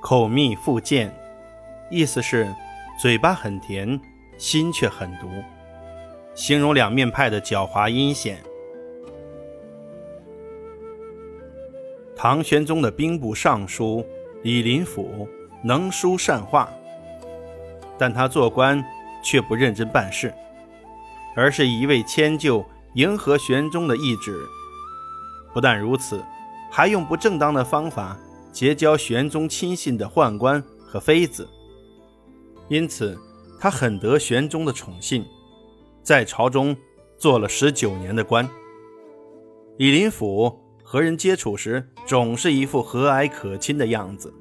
口蜜腹剑，意思是嘴巴很甜，心却很毒，形容两面派的狡猾阴险。唐玄宗的兵部尚书李林甫能书善画，但他做官却不认真办事，而是一味迁就迎合玄宗的意志。不但如此，还用不正当的方法结交玄宗亲信的宦官和妃子，因此他很得玄宗的宠信，在朝中做了十九年的官。李林甫。和人接触时，总是一副和蔼可亲的样子，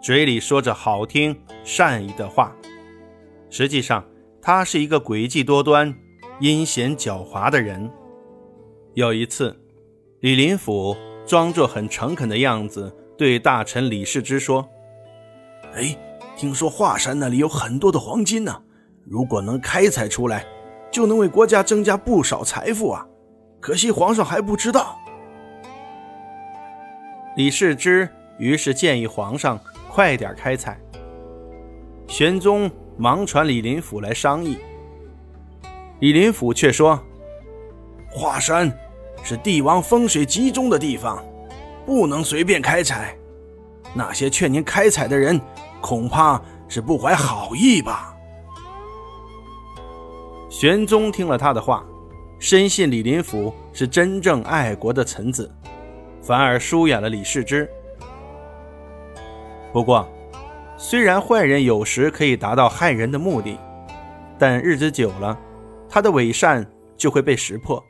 嘴里说着好听善意的话，实际上他是一个诡计多端、阴险狡猾的人。有一次，李林甫装作很诚恳的样子，对大臣李世之说：“哎，听说华山那里有很多的黄金呢，如果能开采出来，就能为国家增加不少财富啊！可惜皇上还不知道。”李世之于是建议皇上快点开采。玄宗忙传李林甫来商议，李林甫却说：“华山是帝王风水集中的地方，不能随便开采。那些劝您开采的人，恐怕是不怀好意吧？”玄宗听了他的话，深信李林甫是真正爱国的臣子。反而疏远了李世之。不过，虽然坏人有时可以达到害人的目的，但日子久了，他的伪善就会被识破。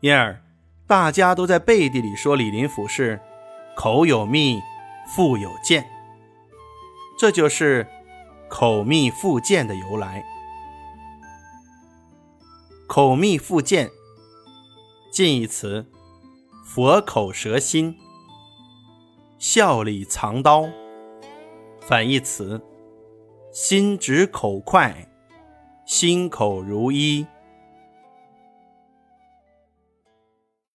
因而，大家都在背地里说李林甫是口有蜜，腹有剑。这就是口蜜腹剑的由来。口蜜腹剑，近义词。佛口蛇心，笑里藏刀。反义词：心直口快，心口如一。